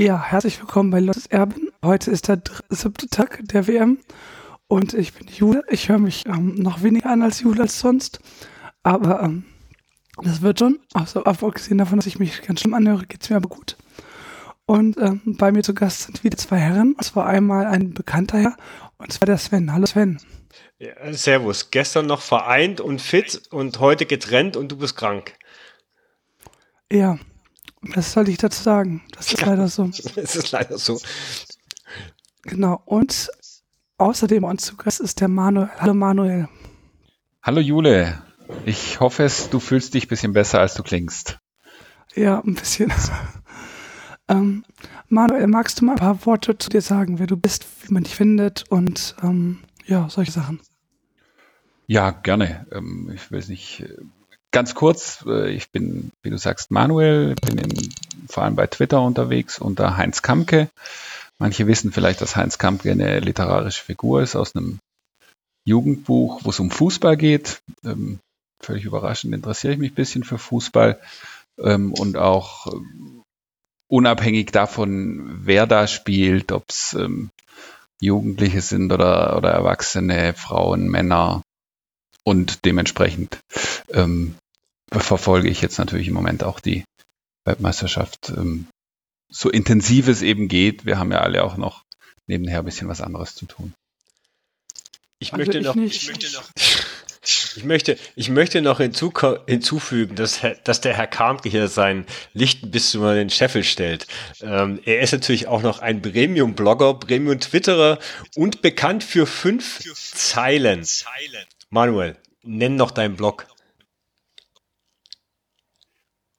Ja, herzlich willkommen bei Lottes Erben. Heute ist der siebte Tag der WM und ich bin Jule. Ich höre mich ähm, noch weniger an als Jule als sonst, aber ähm, das wird schon. Also abgesehen davon, dass ich mich ganz schlimm anhöre, geht es mir aber gut. Und ähm, bei mir zu Gast sind wieder zwei Herren. Und zwar einmal ein bekannter Herr und zwar der Sven. Hallo Sven. Ja, servus. Gestern noch vereint und fit und heute getrennt und du bist krank. Ja, was soll ich dazu sagen? Das ist leider so. Es ist leider so. Genau. Und außerdem uns zu Gast ist der Manuel. Hallo Manuel. Hallo Jule. Ich hoffe es, du fühlst dich ein bisschen besser, als du klingst. Ja, ein bisschen. ähm, Manuel, magst du mal ein paar Worte zu dir sagen, wer du bist, wie man dich findet und ähm, ja, solche Sachen? Ja, gerne. Ähm, ich weiß nicht, ganz kurz, äh, ich bin, wie du sagst, Manuel, bin in, vor allem bei Twitter unterwegs unter Heinz Kamke. Manche wissen vielleicht, dass Heinz Kamke eine literarische Figur ist aus einem Jugendbuch, wo es um Fußball geht. Ähm, völlig überraschend interessiere ich mich ein bisschen für Fußball ähm, und auch äh, unabhängig davon, wer da spielt, ob es ähm, Jugendliche sind oder, oder Erwachsene, Frauen, Männer, und dementsprechend ähm, verfolge ich jetzt natürlich im Moment auch die Weltmeisterschaft ähm, so intensiv es eben geht. Wir haben ja alle auch noch nebenher ein bisschen was anderes zu tun. Ich also möchte ich noch, ich möchte noch, ich möchte, ich möchte noch hinzu, hinzufügen, dass, dass der Herr Karmke hier sein Licht bis zu den Scheffel stellt. Ähm, er ist natürlich auch noch ein Premium-Blogger, Premium-Twitterer und bekannt für fünf Zeilen. Manuel, nenn noch deinen Blog.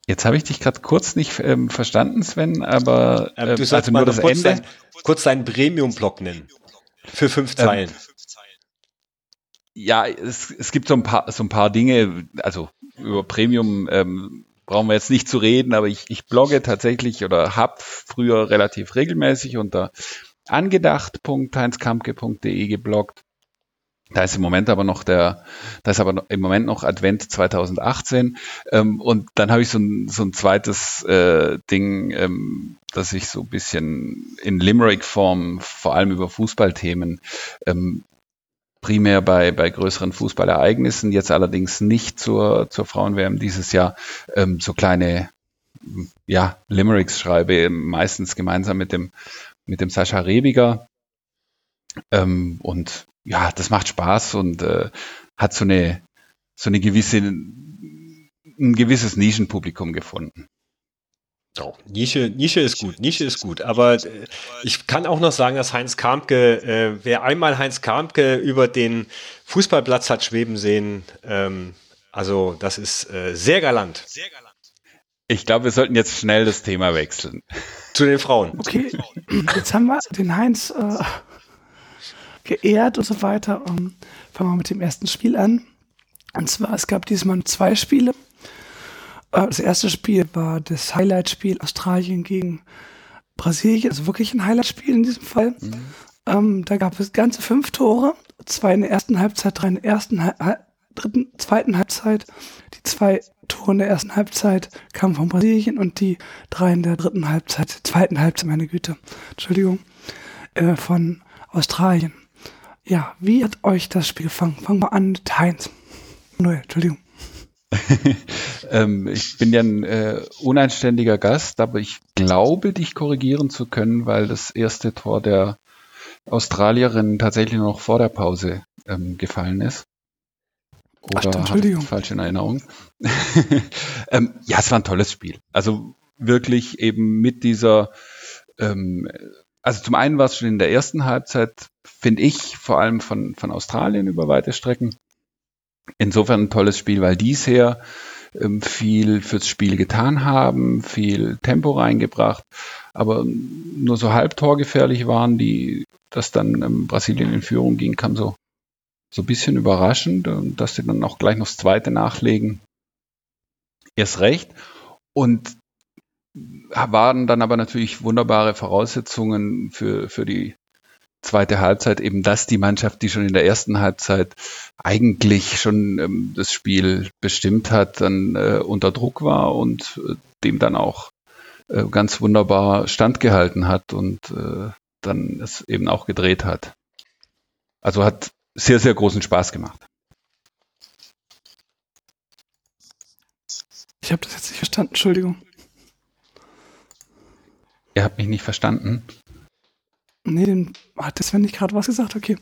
Jetzt habe ich dich gerade kurz nicht ähm, verstanden, Sven, aber ähm, du sollst also nur das kurz Ende. Dein, kurz deinen Premium-Blog nennen. Für fünf ähm, Zeilen. Ähm, ja, es, es gibt so ein paar so ein paar Dinge, also über Premium ähm, brauchen wir jetzt nicht zu reden, aber ich, ich blogge tatsächlich oder habe früher relativ regelmäßig unter angedacht.heinzkampke.de gebloggt. Da ist im Moment aber noch der, da ist aber im Moment noch Advent 2018 ähm, und dann habe ich so ein, so ein zweites äh, Ding, ähm, dass ich so ein bisschen in Limerick-Form, vor allem über Fußballthemen, ähm, primär bei, bei größeren Fußballereignissen, jetzt allerdings nicht zur, zur Frauen-WM dieses Jahr, ähm, so kleine ja, Limericks schreibe, meistens gemeinsam mit dem, mit dem Sascha Rebiger. Ähm, und ja, das macht Spaß und äh, hat so eine, so eine gewisse, ein gewisses Nischenpublikum gefunden. Oh, Nische, Nische ist gut, Nische ist gut. Aber äh, ich kann auch noch sagen, dass Heinz Karmke, äh, wer einmal Heinz Karmke über den Fußballplatz hat schweben sehen, ähm, also das ist äh, sehr galant. Sehr galant. Ich glaube, wir sollten jetzt schnell das Thema wechseln. Zu den Frauen. Okay, jetzt haben wir den Heinz äh, geehrt und so weiter. Um, ähm, fangen wir mit dem ersten Spiel an. Und zwar, es gab diesmal zwei Spiele. Äh, das erste Spiel war das Highlight-Spiel Australien gegen Brasilien, also wirklich ein Highlight-Spiel in diesem Fall. Mhm. Ähm, da gab es ganze fünf Tore, zwei in der ersten Halbzeit, drei in der ersten, dritten, zweiten Halbzeit. Die zwei Tore in der ersten Halbzeit kamen von Brasilien und die drei in der dritten Halbzeit, zweiten Halbzeit, meine Güte, Entschuldigung, äh, von Australien. Ja, wie hat euch das Spiel gefangen? Fangen wir an mit Heinz. Null, Entschuldigung. ähm, ich bin ja ein äh, uneinständiger Gast, aber ich glaube, dich korrigieren zu können, weil das erste Tor der Australierin tatsächlich noch vor der Pause ähm, gefallen ist. Oder Ach, Entschuldigung. falsch in Erinnerung. ähm, ja, es war ein tolles Spiel. Also wirklich eben mit dieser, ähm, also zum einen war es schon in der ersten Halbzeit, finde ich, vor allem von, von Australien über weite Strecken insofern ein tolles Spiel, weil dies her ähm, viel fürs Spiel getan haben, viel Tempo reingebracht, aber nur so halb torgefährlich waren, die, dass dann ähm, Brasilien in Führung ging, kam so, so ein bisschen überraschend, dass sie dann auch gleich noch das zweite nachlegen. Erst recht. Und waren dann aber natürlich wunderbare Voraussetzungen für, für die zweite Halbzeit eben, dass die Mannschaft, die schon in der ersten Halbzeit eigentlich schon ähm, das Spiel bestimmt hat, dann äh, unter Druck war und äh, dem dann auch äh, ganz wunderbar standgehalten hat und äh, dann es eben auch gedreht hat. Also hat sehr, sehr großen Spaß gemacht. Ich habe das jetzt nicht verstanden, Entschuldigung. Ihr habt mich nicht verstanden? Nee, den hat der Sven nicht gerade was gesagt, okay.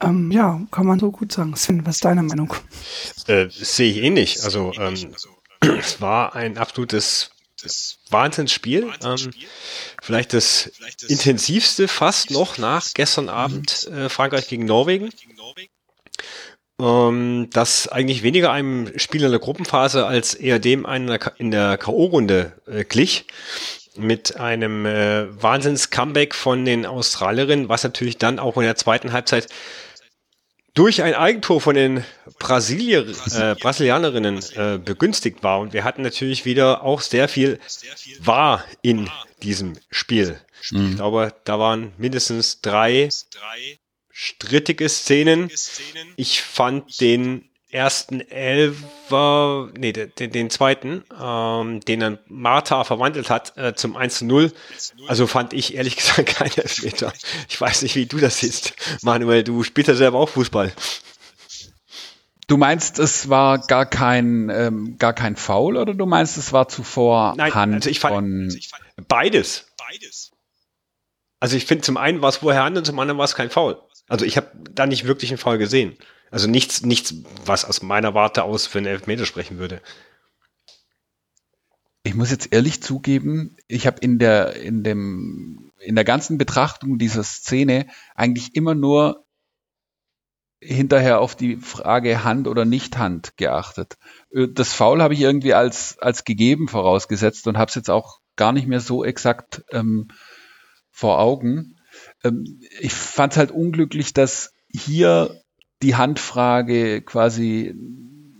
Ähm, ja, kann man so gut sagen. Sven, was ist deine Meinung? Äh, Sehe ich ähnlich. Also ähm, es war ein absolutes Wahnsinnsspiel. Ähm, vielleicht das intensivste fast noch nach gestern Abend äh, Frankreich gegen Norwegen. Ähm, das eigentlich weniger einem Spiel in der Gruppenphase als eher dem einen in der K.O.-Runde äh, glich mit einem äh, Wahnsinns-Comeback von den Australierinnen, was natürlich dann auch in der zweiten Halbzeit durch ein Eigentor von den Brasilier, äh, Brasilianerinnen äh, begünstigt war. Und wir hatten natürlich wieder auch sehr viel wahr in diesem Spiel. Mhm. Ich glaube, da waren mindestens drei strittige Szenen. Ich fand den ersten Elfer, nee, den, den zweiten, ähm, den dann Martha verwandelt hat äh, zum 1 zu 0. Also fand ich ehrlich gesagt keinen Elfmeter. Ich weiß nicht, wie du das siehst, Manuel. Du spielst ja selber auch Fußball. Du meinst, es war gar kein, ähm, gar kein Foul oder du meinst, es war zuvor Nein, Hand also ich fand, von... Also ich fand beides. Beides. Also ich finde, zum einen war es vorher Hand und zum anderen war es kein Foul. Also ich habe da nicht wirklich einen Foul gesehen. Also nichts, nichts, was aus meiner Warte aus für einen Elfmeter sprechen würde. Ich muss jetzt ehrlich zugeben, ich habe in der, in dem, in der ganzen Betrachtung dieser Szene eigentlich immer nur hinterher auf die Frage Hand oder nicht Hand geachtet. Das Foul habe ich irgendwie als, als gegeben vorausgesetzt und habe es jetzt auch gar nicht mehr so exakt ähm, vor Augen. Ähm, ich fand es halt unglücklich, dass hier die Handfrage quasi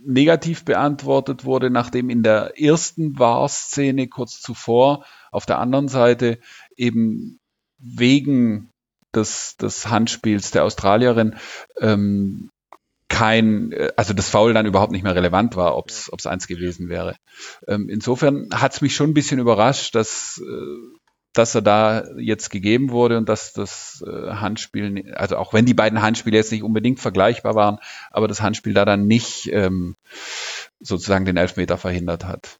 negativ beantwortet wurde, nachdem in der ersten War-Szene kurz zuvor auf der anderen Seite eben wegen des, des Handspiels der Australierin ähm, kein, also das Foul dann überhaupt nicht mehr relevant war, ob es eins gewesen wäre. Ähm, insofern hat es mich schon ein bisschen überrascht, dass äh, dass er da jetzt gegeben wurde und dass das äh, Handspiel, also auch wenn die beiden Handspiele jetzt nicht unbedingt vergleichbar waren, aber das Handspiel da dann nicht ähm, sozusagen den Elfmeter verhindert hat.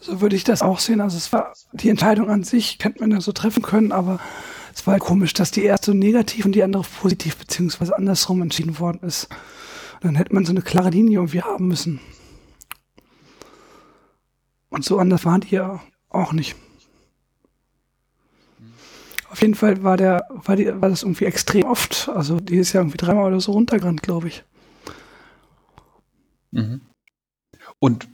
So würde ich das auch sehen. Also es war die Entscheidung an sich, könnte man ja so treffen können, aber es war halt komisch, dass die erste negativ und die andere positiv beziehungsweise andersrum entschieden worden ist. Dann hätte man so eine klare Linie irgendwie haben müssen. Und so anders waren die ja auch nicht. Auf jeden Fall war der, war, die, war das irgendwie extrem oft. Also die ist ja irgendwie dreimal oder so runtergerannt, glaube ich. Mhm. Und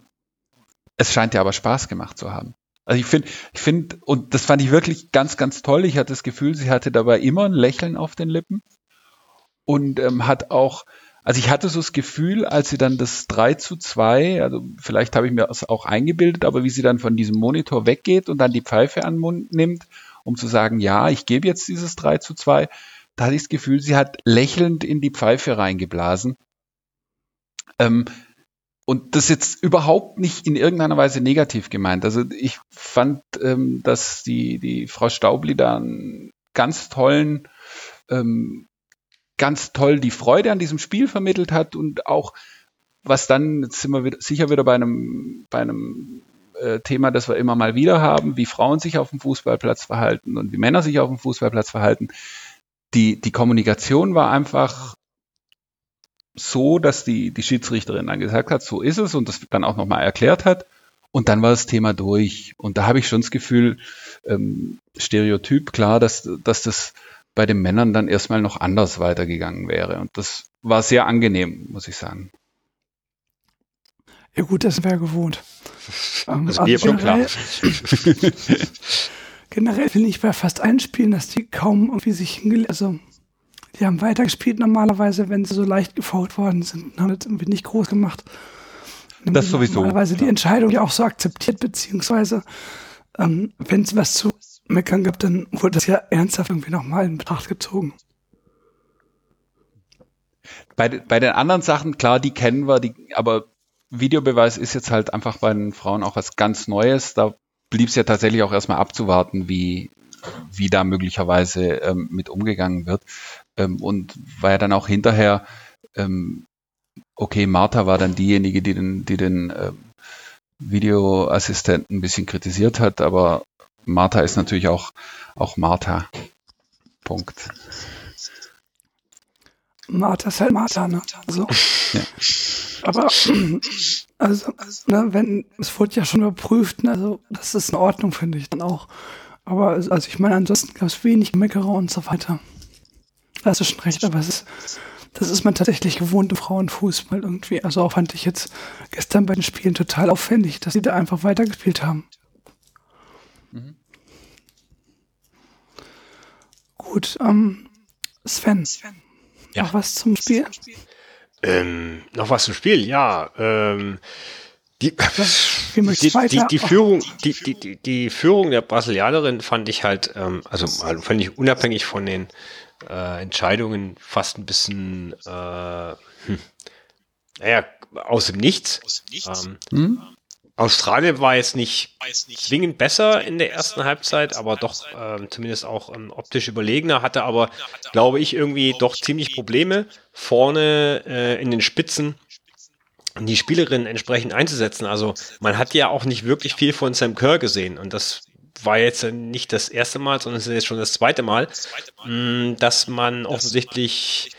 es scheint ja aber Spaß gemacht zu haben. Also ich finde, ich finde, und das fand ich wirklich ganz, ganz toll. Ich hatte das Gefühl, sie hatte dabei immer ein Lächeln auf den Lippen und ähm, hat auch, also ich hatte so das Gefühl, als sie dann das 3 zu 2, also vielleicht habe ich mir das auch eingebildet, aber wie sie dann von diesem Monitor weggeht und dann die Pfeife an den Mund nimmt um zu sagen, ja, ich gebe jetzt dieses 3 zu 2. Da hatte ich das Gefühl, sie hat lächelnd in die Pfeife reingeblasen. Ähm, und das jetzt überhaupt nicht in irgendeiner Weise negativ gemeint. Also ich fand, ähm, dass die, die Frau Staubli da einen ganz tollen, ähm, ganz toll die Freude an diesem Spiel vermittelt hat und auch was dann, jetzt sind wir wieder, sicher wieder bei einem, bei einem äh, Thema, das wir immer mal wieder haben, wie Frauen sich auf dem Fußballplatz verhalten und wie Männer sich auf dem Fußballplatz verhalten. Die, die Kommunikation war einfach so, dass die, die Schiedsrichterin dann gesagt hat, so ist es und das dann auch nochmal erklärt hat. Und dann war das Thema durch. Und da habe ich schon das Gefühl, ähm, Stereotyp, klar, dass, dass das bei den Männern dann erstmal noch anders weitergegangen wäre. Und das war sehr angenehm, muss ich sagen. Ja gut, das wäre gewohnt. Also mir schon klar. generell finde ich bei fast allen Spielen, dass die kaum irgendwie sich hingelegt, also die haben weitergespielt normalerweise, wenn sie so leicht gefault worden sind, haben das irgendwie nicht groß gemacht. Das sowieso. Normalerweise die Entscheidung ja auch so akzeptiert, beziehungsweise ähm, wenn es was zu meckern gibt, dann wurde das ja ernsthaft irgendwie nochmal in Betracht gezogen. Bei, bei den anderen Sachen, klar, die kennen wir, die, aber Videobeweis ist jetzt halt einfach bei den Frauen auch was ganz Neues. Da blieb es ja tatsächlich auch erstmal abzuwarten, wie, wie da möglicherweise ähm, mit umgegangen wird. Ähm, und war ja dann auch hinterher, ähm, okay, Martha war dann diejenige, die den, die den ähm, Videoassistenten ein bisschen kritisiert hat, aber Martha ist natürlich auch, auch Martha. Punkt. Martha ist halt Martha, ne? Also, ja. Aber, also, ne, wenn, es wurde ja schon überprüft, ne, also, das ist in Ordnung, finde ich dann auch. Aber, also, ich meine, ansonsten gab es wenig Meckerer und so weiter. Da hast du schon recht, aber es ist, das ist man tatsächlich gewohnt im Frauenfußball irgendwie. Also auch fand ich jetzt gestern bei den Spielen total aufwendig, dass sie da einfach weitergespielt haben. Mhm. Gut, ähm, Sven. Sven. Ja. Noch was zum Spiel? Ähm, noch was zum Spiel, ja. Ähm, die, die, die, die, Führung, die, die, die, Führung der Brasilianerin fand ich halt, ähm, also fand ich unabhängig von den äh, Entscheidungen fast ein bisschen, äh, hm, naja, aus dem Nichts. Aus dem Nichts. Ähm, hm? Australien war jetzt nicht zwingend besser in der ersten Halbzeit, aber doch äh, zumindest auch ähm, optisch überlegener, hatte aber, glaube ich, irgendwie doch ziemlich Probleme vorne äh, in den Spitzen die Spielerin entsprechend einzusetzen. Also man hat ja auch nicht wirklich viel von Sam Kerr gesehen und das war jetzt nicht das erste Mal, sondern es ist jetzt schon das zweite Mal, mm, dass man offensichtlich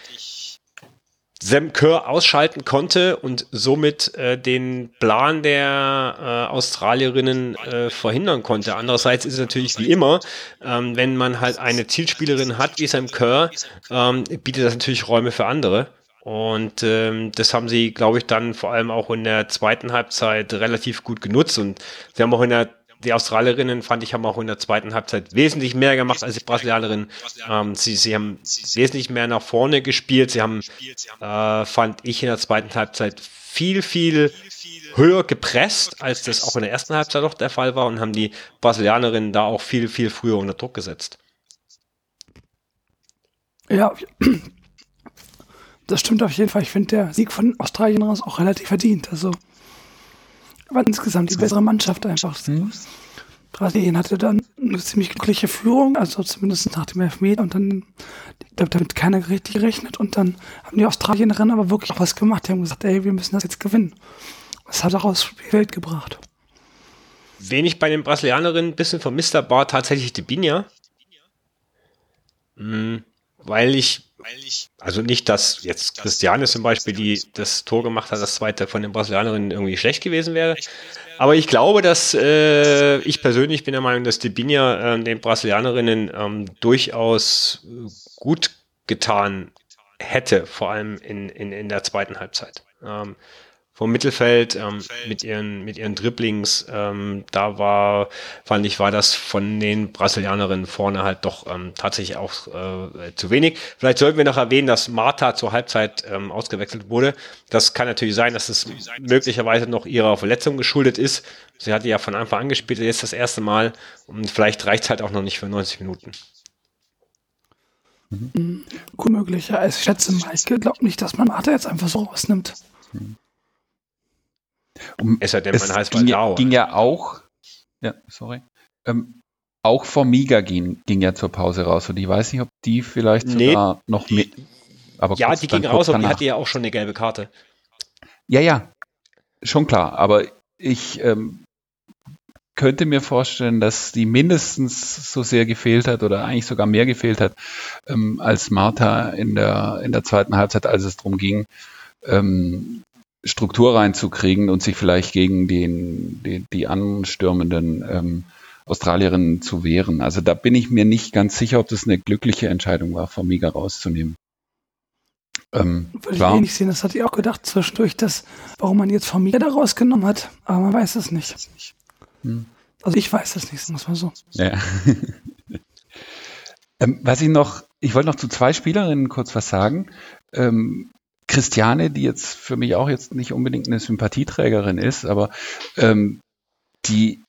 Sam Kerr ausschalten konnte und somit äh, den Plan der äh, Australierinnen äh, verhindern konnte. Andererseits ist es natürlich wie immer, ähm, wenn man halt eine Zielspielerin hat wie Sam Kerr, ähm, bietet das natürlich Räume für andere. Und ähm, das haben sie, glaube ich, dann vor allem auch in der zweiten Halbzeit relativ gut genutzt. Und sie haben auch in der die Australierinnen, fand ich, haben auch in der zweiten Halbzeit wesentlich mehr gemacht als die Brasilianerinnen. Ähm, sie, sie haben wesentlich mehr nach vorne gespielt. Sie haben, äh, fand ich, in der zweiten Halbzeit viel, viel höher gepresst, als das auch in der ersten Halbzeit noch der Fall war und haben die Brasilianerinnen da auch viel, viel früher unter Druck gesetzt. Ja, das stimmt auf jeden Fall. Ich finde, der Sieg von Australien raus auch relativ verdient. Also, war insgesamt die bessere Mannschaft einfach. Hm. Brasilien hatte dann eine ziemlich glückliche Führung, also zumindest nach dem Elfmeter und dann, ich glaube, damit keiner richtig gerechnet und dann haben die Australienerinnen aber wirklich auch was gemacht. Die haben gesagt, ey, wir müssen das jetzt gewinnen. Das hat auch aus die Welt gebracht. Wenig bei den Brasilianerinnen ein bisschen vermisst war tatsächlich die Binja. Mhm, weil ich also nicht, dass jetzt Christiane zum Beispiel, die das Tor gemacht hat, das zweite von den Brasilianerinnen irgendwie schlecht gewesen wäre. Aber ich glaube, dass äh, ich persönlich bin der Meinung, dass die Binja äh, den Brasilianerinnen ähm, durchaus gut getan hätte, vor allem in, in, in der zweiten Halbzeit. Ähm, vom Mittelfeld ähm, mit ihren mit ihren Dribblings. Ähm, da war fand ich war das von den Brasilianerinnen vorne halt doch ähm, tatsächlich auch äh, zu wenig. Vielleicht sollten wir noch erwähnen, dass Marta zur Halbzeit ähm, ausgewechselt wurde. Das kann natürlich sein, dass es möglicherweise noch ihrer Verletzung geschuldet ist. Sie hatte ja von Anfang an gespielt, jetzt das erste Mal und vielleicht reicht es halt auch noch nicht für 90 Minuten. Mhm. Gut möglich, ja. Ich schätze mal, ich glaube nicht, dass man Marta jetzt einfach so rausnimmt. Mhm. Um, es, denn, es ging, ja, ging ja auch, ja, sorry, ähm, auch Formiga ging, ging ja zur Pause raus und ich weiß nicht, ob die vielleicht sogar nee, noch mit. Aber ja, die ging raus, aber die hatte ja auch schon eine gelbe Karte. Ja, ja, schon klar, aber ich ähm, könnte mir vorstellen, dass die mindestens so sehr gefehlt hat oder eigentlich sogar mehr gefehlt hat ähm, als Martha in der, in der zweiten Halbzeit, als es darum ging, ähm, Struktur reinzukriegen und sich vielleicht gegen den, die, die anstürmenden ähm, Australierinnen zu wehren. Also da bin ich mir nicht ganz sicher, ob das eine glückliche Entscheidung war, Formiga rauszunehmen. Ähm, Würde klar. ich ähnlich sehen, das hatte ich auch gedacht zwischendurch, dass, warum man jetzt Formiga da rausgenommen hat, aber man weiß es nicht. Hm. Also ich weiß es nicht, muss man so. Ja. ähm, was ich noch, ich wollte noch zu zwei Spielerinnen kurz was sagen. Ähm, Christiane, die jetzt für mich auch jetzt nicht unbedingt eine Sympathieträgerin ist, aber ähm, die,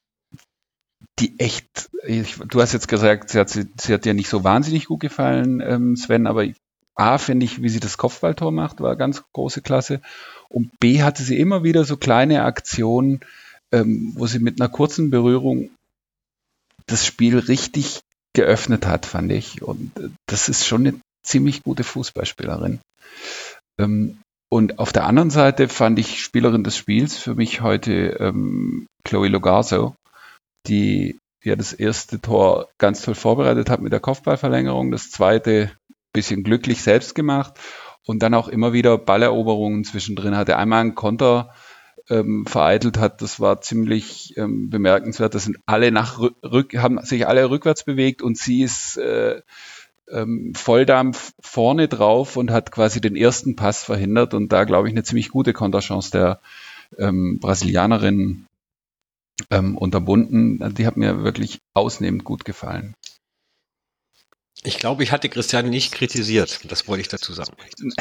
die echt, ich, du hast jetzt gesagt, sie hat, sie, sie hat dir nicht so wahnsinnig gut gefallen, ähm, Sven, aber A, finde ich, wie sie das Kopfballtor macht, war ganz große Klasse. Und B, hatte sie immer wieder so kleine Aktionen, ähm, wo sie mit einer kurzen Berührung das Spiel richtig geöffnet hat, fand ich. Und das ist schon eine ziemlich gute Fußballspielerin. Ähm, und auf der anderen Seite fand ich Spielerin des Spiels für mich heute ähm, Chloe Logarzo, die ja das erste Tor ganz toll vorbereitet hat mit der Kopfballverlängerung, das zweite bisschen glücklich selbst gemacht und dann auch immer wieder Balleroberungen zwischendrin hatte. Einmal ein Konter ähm, vereitelt hat, das war ziemlich ähm, bemerkenswert. Das sind alle nach rück, haben sich alle rückwärts bewegt und sie ist äh, ähm, Volldampf vorne drauf und hat quasi den ersten Pass verhindert und da glaube ich eine ziemlich gute Konterchance der ähm, Brasilianerin ähm, unterbunden. Die hat mir wirklich ausnehmend gut gefallen. Ich glaube, ich hatte Christian nicht kritisiert. Das wollte ich dazu sagen.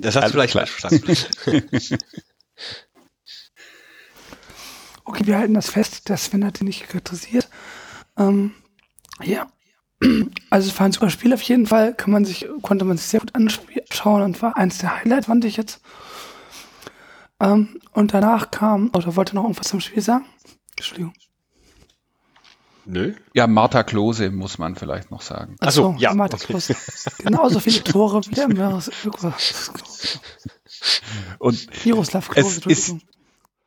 Das hast du vielleicht falsch verstanden. Okay, wir halten das fest. Der Sven hat ihn nicht kritisiert. Ähm, ja, also es war ein super Spiel auf jeden Fall, kann man sich, konnte man sich sehr gut anschauen und war eins der Highlights, fand ich jetzt. Ähm, und danach kam, oder wollte noch irgendwas zum Spiel sagen? Entschuldigung. Nö. Ja, Martha Klose muss man vielleicht noch sagen. Achso, Ach so, ja. Martha okay. Klose. Genauso viele Tore wie der Meeres. Und Miroslav Klose, es ist,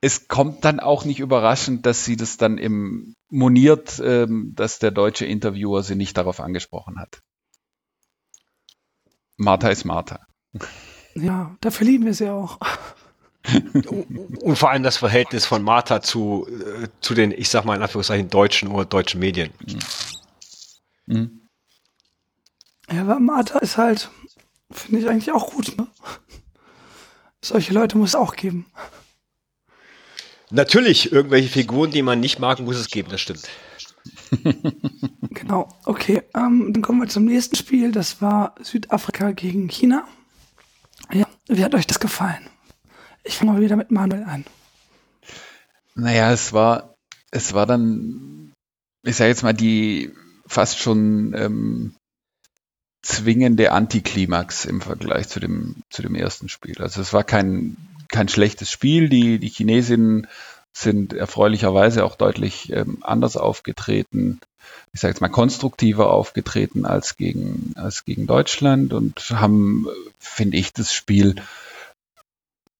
es kommt dann auch nicht überraschend, dass sie das dann im moniert, ähm, dass der deutsche Interviewer sie nicht darauf angesprochen hat. Martha ist Martha. Ja, dafür lieben wir sie auch. Und vor allem das Verhältnis von Martha zu, äh, zu den, ich sag mal in Anführungszeichen, deutschen oder deutschen Medien. Mhm. mhm. Ja, aber Martha ist halt, finde ich eigentlich auch gut. Ne? Solche Leute muss es auch geben. Natürlich, irgendwelche Figuren, die man nicht mag, muss es geben, das stimmt. genau, okay. Ähm, dann kommen wir zum nächsten Spiel. Das war Südafrika gegen China. Ja, wie hat euch das gefallen? Ich fange mal wieder mit Manuel an. Naja, es war, es war dann, ich sage jetzt mal, die fast schon ähm, zwingende Antiklimax im Vergleich zu dem, zu dem ersten Spiel. Also es war kein kein schlechtes Spiel. Die, die Chinesinnen sind erfreulicherweise auch deutlich ähm, anders aufgetreten. Ich sage jetzt mal konstruktiver aufgetreten als gegen, als gegen Deutschland und haben, finde ich, das Spiel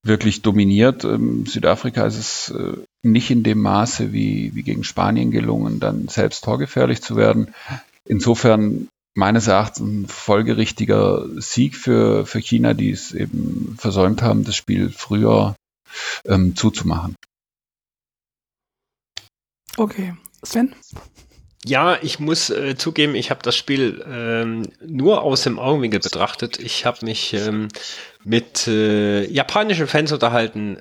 wirklich dominiert. Ähm, Südafrika ist es äh, nicht in dem Maße wie, wie gegen Spanien gelungen, dann selbst torgefährlich zu werden. Insofern meines Erachtens ein folgerichtiger Sieg für, für China, die es eben versäumt haben, das Spiel früher ähm, zuzumachen. Okay. Sven? Ja, ich muss äh, zugeben, ich habe das Spiel ähm, nur aus dem Augenwinkel betrachtet. Ich habe mich ähm, mit äh, japanischen Fans unterhalten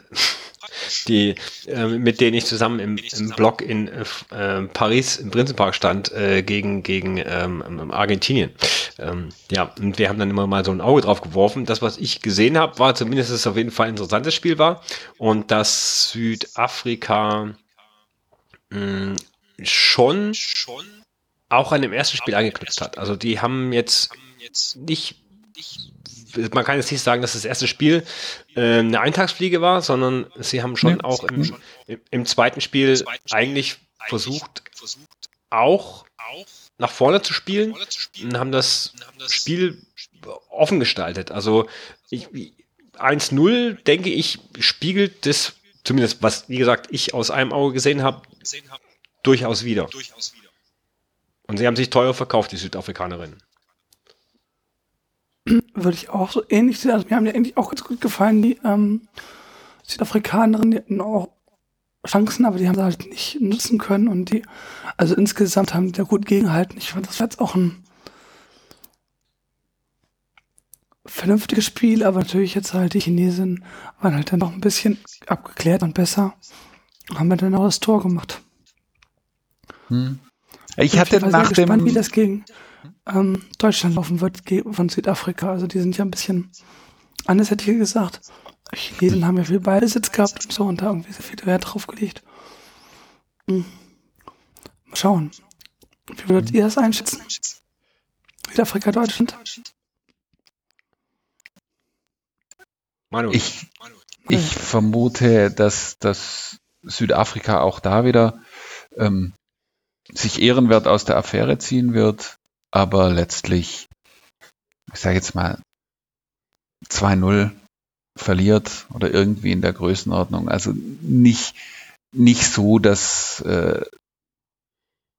die, äh, mit denen ich zusammen im, im Blog in äh, Paris im Prinzenpark stand, äh, gegen, gegen ähm, Argentinien. Ähm, ja, und wir haben dann immer mal so ein Auge drauf geworfen. Das, was ich gesehen habe, war zumindest, dass es auf jeden Fall ein interessantes Spiel war und dass Südafrika mh, schon, schon auch an dem ersten Spiel angeknüpft hat. Also die haben jetzt nicht man kann jetzt nicht sagen, dass das erste Spiel äh, eine Eintagsfliege war, sondern sie haben schon ja. auch im, im, im, zweiten Spiel eigentlich versucht, auch nach vorne zu spielen und haben das Spiel offen gestaltet. Also 1-0, denke ich, spiegelt das, zumindest was, wie gesagt, ich aus einem Auge gesehen habe, durchaus wieder. Und sie haben sich teuer verkauft, die Südafrikanerinnen würde ich auch so ähnlich sehen. Also mir haben die eigentlich auch ganz gut gefallen, die ähm, Südafrikanerinnen, die hatten auch Chancen, aber die haben sie halt nicht nutzen können und die, also insgesamt haben die da gut gegengehalten. Ich fand, das war jetzt auch ein vernünftiges Spiel, aber natürlich jetzt halt die Chinesen waren halt dann noch ein bisschen abgeklärt und besser. Haben wir dann auch das Tor gemacht. Hm. Ich hatte ich nach gespannt, dem wie das gegen ähm, Deutschland laufen wird von Südafrika. Also die sind ja ein bisschen anders, hätte ich gesagt. Chinesen haben ja viel Ballbesitz gehabt und so und da irgendwie sehr viel Wert drauf gelegt. Hm. Mal schauen. Wie würdet ihr das einschätzen? Südafrika, Deutschland? Manu. Ich, ich vermute, dass, dass Südafrika auch da wieder ähm, sich ehrenwert aus der Affäre ziehen wird, aber letztlich, ich sage jetzt mal, 2-0 verliert oder irgendwie in der Größenordnung. Also nicht, nicht so, dass äh,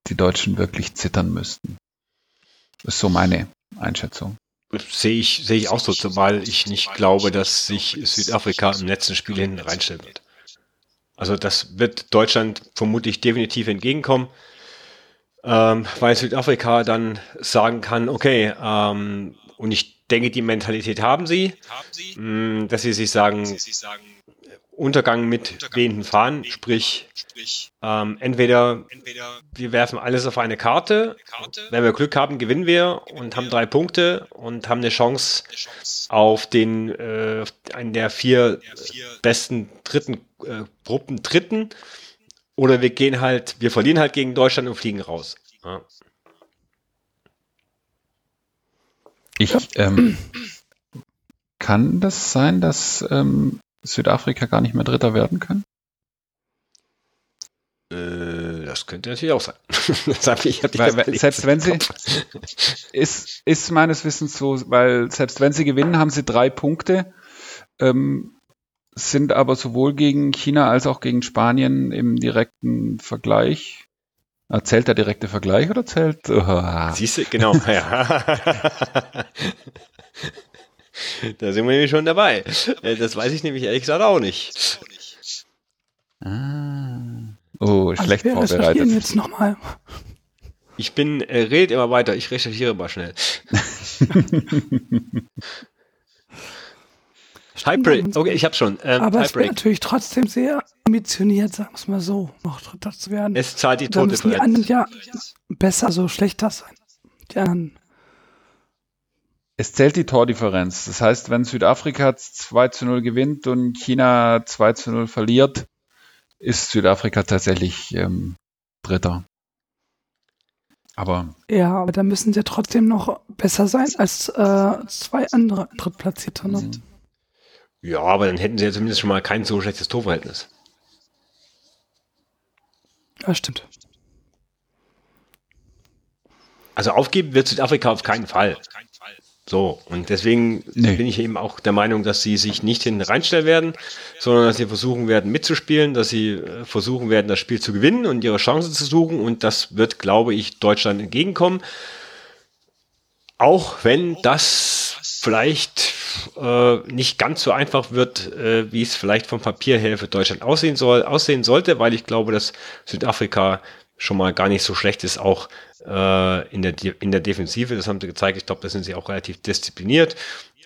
die Deutschen wirklich zittern müssten. Das ist so meine Einschätzung. Sehe ich, sehe ich auch so, zumal ich nicht glaube, dass sich Südafrika im letzten Spiel hinten reinstellen wird. Also das wird Deutschland vermutlich definitiv entgegenkommen, ähm, weil Südafrika dann sagen kann, okay, ähm, und ich denke, die Mentalität haben sie, mh, mm, dass sie sich sagen, Untergang mit wehenden Fahnen, sprich, ähm, entweder, wir werfen alles auf eine Karte, wenn wir Glück haben, gewinnen wir und haben drei Punkte und haben eine Chance auf den äh, einen der vier besten dritten äh, Gruppen dritten oder wir gehen halt, wir verlieren halt gegen Deutschland und fliegen raus. Ja. Ich ähm, kann das sein, dass ähm, Südafrika gar nicht mehr Dritter werden können? Äh, das könnte natürlich auch sein. ich, weil, weil, selbst wenn sie ist, ist meines Wissens so, weil selbst wenn sie gewinnen, haben sie drei Punkte, ähm, sind aber sowohl gegen China als auch gegen Spanien im direkten Vergleich. Ah, zählt der direkte Vergleich oder zählt? Oh. Siehst du, genau. Ja. Da sind wir nämlich schon dabei. Äh, das weiß ich nämlich ehrlich gesagt auch nicht. Ah. Oh, also schlecht also vorbereitet. jetzt nochmal. Ich bin, äh, redet immer weiter, ich recherchiere mal schnell. Hybrid, okay, ich hab's schon. Ähm, aber es wird natürlich trotzdem sehr ambitioniert, sagen wir es mal so, noch Dritter zu werden. Es zahlt die Tote Die anderen ja besser, also schlechter sein. Die anderen es zählt die Tordifferenz. Das heißt, wenn Südafrika 2 zu 0 gewinnt und China 2 zu 0 verliert, ist Südafrika tatsächlich ähm, Dritter. Aber. Ja, aber da müssen sie trotzdem noch besser sein als äh, zwei andere Drittplatzierte. Ne? Mhm. Ja, aber dann hätten sie ja zumindest schon mal kein so schlechtes Torverhältnis. Ja, stimmt. Also aufgeben wird Südafrika auf keinen Fall. So, und deswegen nee. bin ich eben auch der Meinung, dass sie sich nicht hinten reinstellen werden, sondern dass sie versuchen werden mitzuspielen, dass sie äh, versuchen werden, das Spiel zu gewinnen und ihre Chancen zu suchen. Und das wird, glaube ich, Deutschland entgegenkommen. Auch wenn das vielleicht äh, nicht ganz so einfach wird, äh, wie es vielleicht vom Papier her für Deutschland aussehen soll, aussehen sollte, weil ich glaube, dass Südafrika schon mal gar nicht so schlecht ist, auch äh, in, der, in der Defensive. Das haben sie gezeigt. Ich glaube, da sind sie auch relativ diszipliniert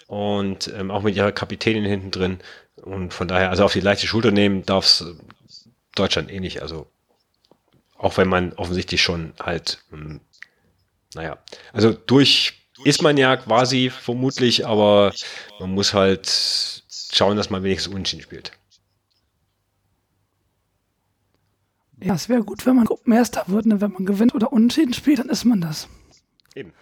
und ähm, auch mit ihrer Kapitänin hinten drin. Und von daher, also auf die leichte Schulter nehmen darf es Deutschland eh nicht. Also auch wenn man offensichtlich schon halt, ähm, naja, also durch ist man ja quasi vermutlich, aber man muss halt schauen, dass man wenigstens unentschieden spielt. Ja, es wäre gut, wenn man Gruppenerster wird. Ne? Wenn man gewinnt oder unentschieden spielt, dann ist man das. Eben.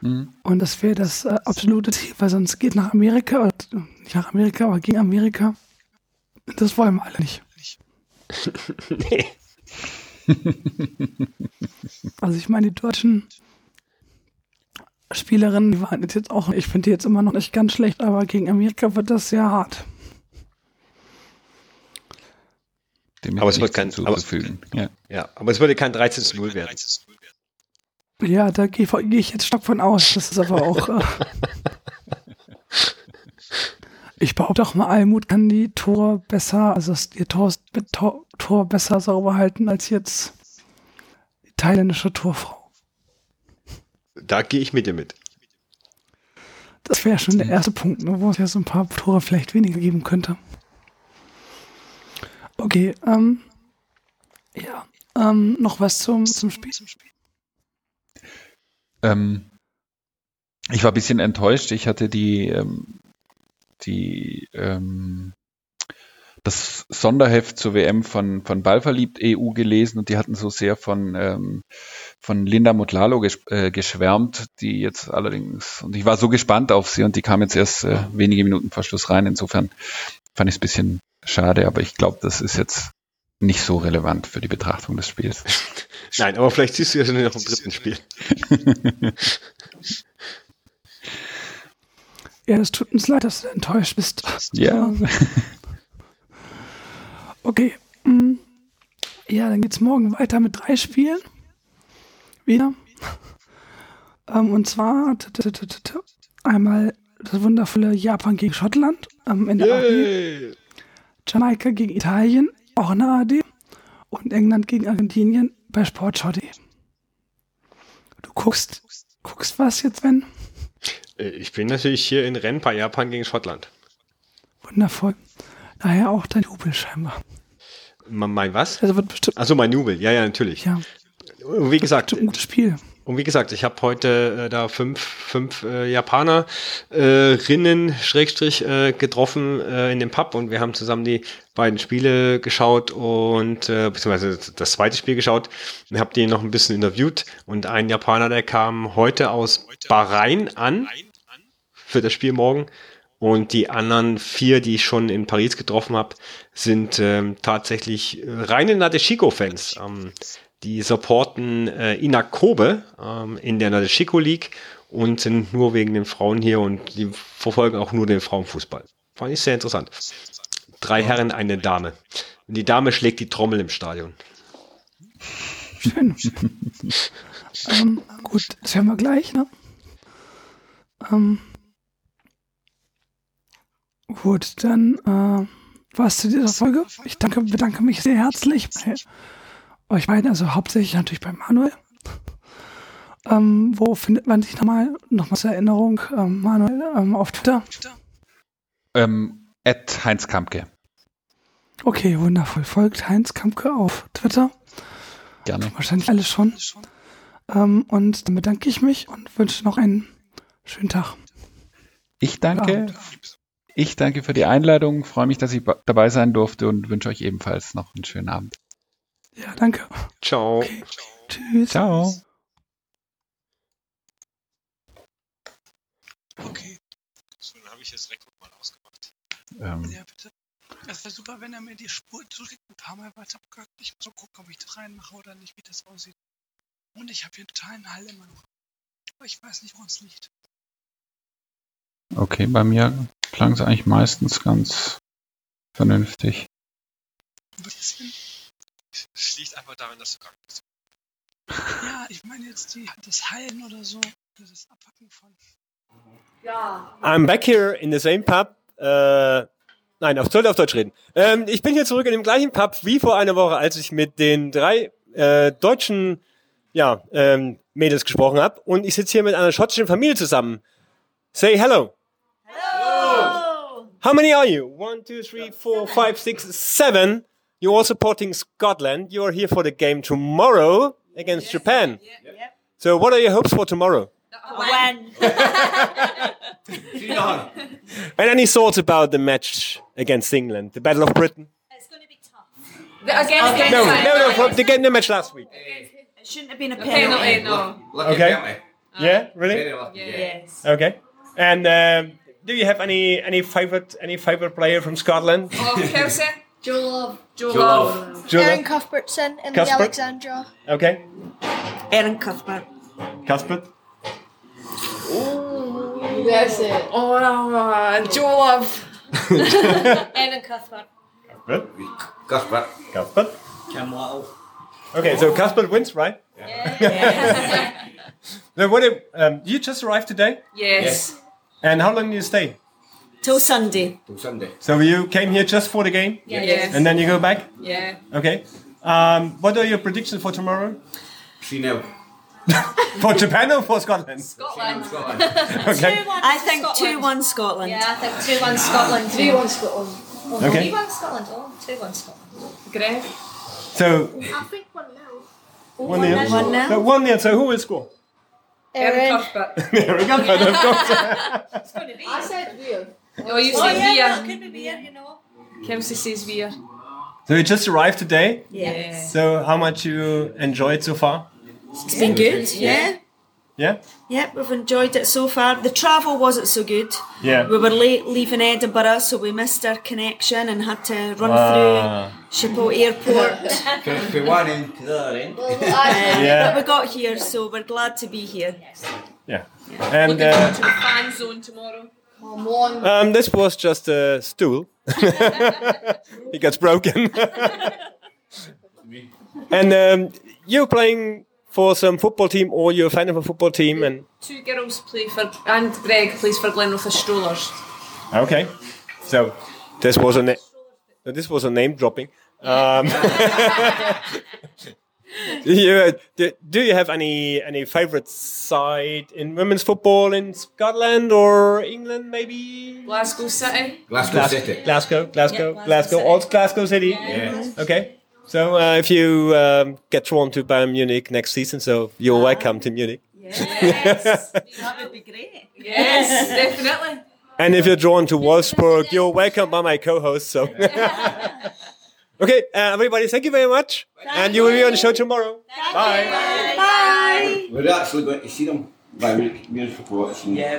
Mhm. Und das wäre das äh, absolute Ziel, weil sonst geht nach Amerika, oder, nicht nach Amerika, aber gegen Amerika. Das wollen wir alle nicht. nee. also ich meine, die deutschen Spielerinnen, die waren jetzt auch, ich finde die jetzt immer noch nicht ganz schlecht, aber gegen Amerika wird das sehr hart. Dem aber es wird kein, aber, ja. ja. aber es würde kein 13 zu 0 werden. Ja, da gehe geh ich jetzt stark von aus. Das ist aber auch. Äh, ich behaupte auch mal, Almut kann die Tor besser, also ihr Tor, Tor, Tor besser sauber halten als jetzt die thailändische Torfrau. Da gehe ich mit dir mit. Das wäre schon der erste Punkt, ne, wo es ja so ein paar Tore vielleicht weniger geben könnte. Okay, ähm, ja, ähm, noch was zum, zum Spiel? Ähm, ich war ein bisschen enttäuscht. Ich hatte die, ähm, die, ähm, das Sonderheft zur WM von, von Ballverliebt EU gelesen und die hatten so sehr von, ähm, von Linda Mutlalo ges äh, geschwärmt, die jetzt allerdings, und ich war so gespannt auf sie und die kam jetzt erst äh, wenige Minuten vor Schluss rein. Insofern fand ich es ein bisschen schade, aber ich glaube, das ist jetzt nicht so relevant für die Betrachtung des Spiels. Nein, aber vielleicht siehst du ja schon noch im dritten Spiel. ja, es tut uns leid, dass du enttäuscht bist. Ja. Okay. Mm. Ja, dann geht's morgen weiter mit drei Spielen. Wieder. Ähm, und zwar einmal das wundervolle Japan gegen Schottland ähm, in der Yay. AD. Jamaika gegen Italien, auch in der AD. Und England gegen Argentinien bei Sportschau.de. Du guckst, guckst was jetzt, wenn? Äh, ich bin natürlich hier in Rennen bei Japan gegen Schottland. Wundervoll. Daher auch dein Jubel scheinbar. Mein was? Also wird bestimmt. Achso, mein Jubel. Ja, ja, natürlich. Ja. Wie gesagt. Ein gutes Spiel. Und wie gesagt, ich habe heute äh, da fünf, fünf äh, Japanerinnen äh, Schrägstrich äh, getroffen äh, in dem Pub und wir haben zusammen die beiden Spiele geschaut und äh, beziehungsweise das zweite Spiel geschaut und habe die noch ein bisschen interviewt und ein Japaner, der kam heute aus Bahrain an für das Spiel morgen und die anderen vier, die ich schon in Paris getroffen habe, sind ähm, tatsächlich reine Nadeshiko-Fans. Ähm, die supporten äh, Inak Kobe ähm, in der Nadeshiko League und sind nur wegen den Frauen hier und die verfolgen auch nur den Frauenfußball. Fand ich sehr interessant. Drei Herren, eine Dame. Und die Dame schlägt die Trommel im Stadion. Schön. ähm, gut, das hören wir gleich, ne? Ähm, gut, dann äh, was zu dieser Folge. Ich danke, bedanke mich sehr herzlich bei euch beiden, also hauptsächlich natürlich bei Manuel. Ähm, wo findet man dich nochmal, nochmal zur Erinnerung, ähm, Manuel, ähm, auf Twitter? Ähm, at Heinz Kampke. Okay, wundervoll. Folgt Heinz Kampke auf Twitter. Gerne. Wahrscheinlich alles schon. Ähm, und dann bedanke ich mich und wünsche noch einen schönen Tag. Ich danke. Ich danke für die Einladung, freue mich, dass ich dabei sein durfte und wünsche euch ebenfalls noch einen schönen Abend. Ja, danke. Ciao. Okay. Tschüss. Ciao. Okay. So, dann habe ich das Rekord mal ausgemacht. Ähm. Ja, bitte. Es wäre super, wenn er mir die Spur zuschickt, ein paar Mal weiter abgehört. Ich muss so gucken, ob ich das reinmache oder nicht, wie das aussieht. Und ich habe hier einen totalen Hall immer noch. Aber ich weiß nicht, woran es liegt. Okay, bei mir klang es eigentlich meistens ganz vernünftig. Was Es liegt einfach daran, dass du krank bist. Ja, ich meine jetzt die, das Heilen oder so. Das Abpacken von. Ja. I'm back here in the same pub. Äh, nein, auf, soll auf Deutsch reden. Ähm, ich bin hier zurück in dem gleichen Pub wie vor einer Woche, als ich mit den drei äh, deutschen ja, ähm, Mädels gesprochen habe. Und ich sitze hier mit einer schottischen Familie zusammen. Say hello. Hello. How many are you? One, two, three, four, five, six, seven. You're all supporting Scotland. You're here for the game tomorrow against Japan. Yep. So, what are your hopes for tomorrow? When? and any thoughts about the match against England, the Battle of Britain? It's going to be tough. Against No, no, no, from the, the match last week. It shouldn't have been a penalty, penalty. no. Okay. Yeah, really? Yes. Okay. And um, do you have any any favorite any favorite player from Scotland? Oh, Kelsey. Joe Love. Joe Love. Julia? Aaron Cuthbertson in Cuthbert? the Alexandra. Okay. Aaron Cuthbert. Cuthbert? That's it. Oh, no, Joe Love. Aaron Cuthbert. Cuthbert? Cuthbert. Cuthbert? Cam Waddle. Okay, so Cuthbert wins, right? Yeah. yeah. So what? If, um, you just arrived today, Yes. And how long do you stay? Till Sunday. Till Sunday. So you came here just for the game, Yes. and then you go back. Yeah. Okay. Um, what are your predictions for tomorrow? 3 0. For Japan or for Scotland? Scotland. Scotland. Okay. I think 2 1 Scotland. Yeah, I think 2 1 Scotland. 3 1 Scotland. Oh, Okay. 3 1 Scotland. Oh, 2 1 Scotland. Greg. So I think 1 0. one nil. One nil. So one nil. So who will score? Aaron Aaron. Cuthbert. There we go. Of course. I said Weir. Oh, you Oh, say yeah, Veer. that um, could be beer, you know. Kelsey says Veer. So you just arrived today. Yes. So how much you enjoyed so far? It's been good, yeah. Yeah? Yep, we've enjoyed it so far. The travel wasn't so good. Yeah. We were late leaving Edinburgh, so we missed our connection and had to run Ah. through Schiphol Airport. From one end to the other end. Well, Yeah. But we got here, so we're glad to be here. Yeah. And Looking uh, to the fan zone tomorrow. come on. um, this was just a stool. it gets broken. and um, you're playing for some football team, or you're a fan of a football team, and Two girls play for, and Greg plays for Glenrothes Strollers. okay. So this was a na- this was a name dropping. Um, you, do, do you have any any favorite side in women's football in Scotland or England, maybe? Glasgow City. Glasgow Glas- City. Glasgow, Glasgow, Yeah, Glasgow Glasgow, City. old Glasgow City. Yeah. Okay. So uh, if you um, get drawn to Bayern Munich next season, so you're welcome to Munich. Yes, that would be great. Yes, definitely. And if you're drawn to Wolfsburg, you're welcome by my co-host. So. okay, uh, everybody, thank you very much, and you will be on the show tomorrow. Bye. Bye. We're actually going to see them by Munich Music Football. Yeah,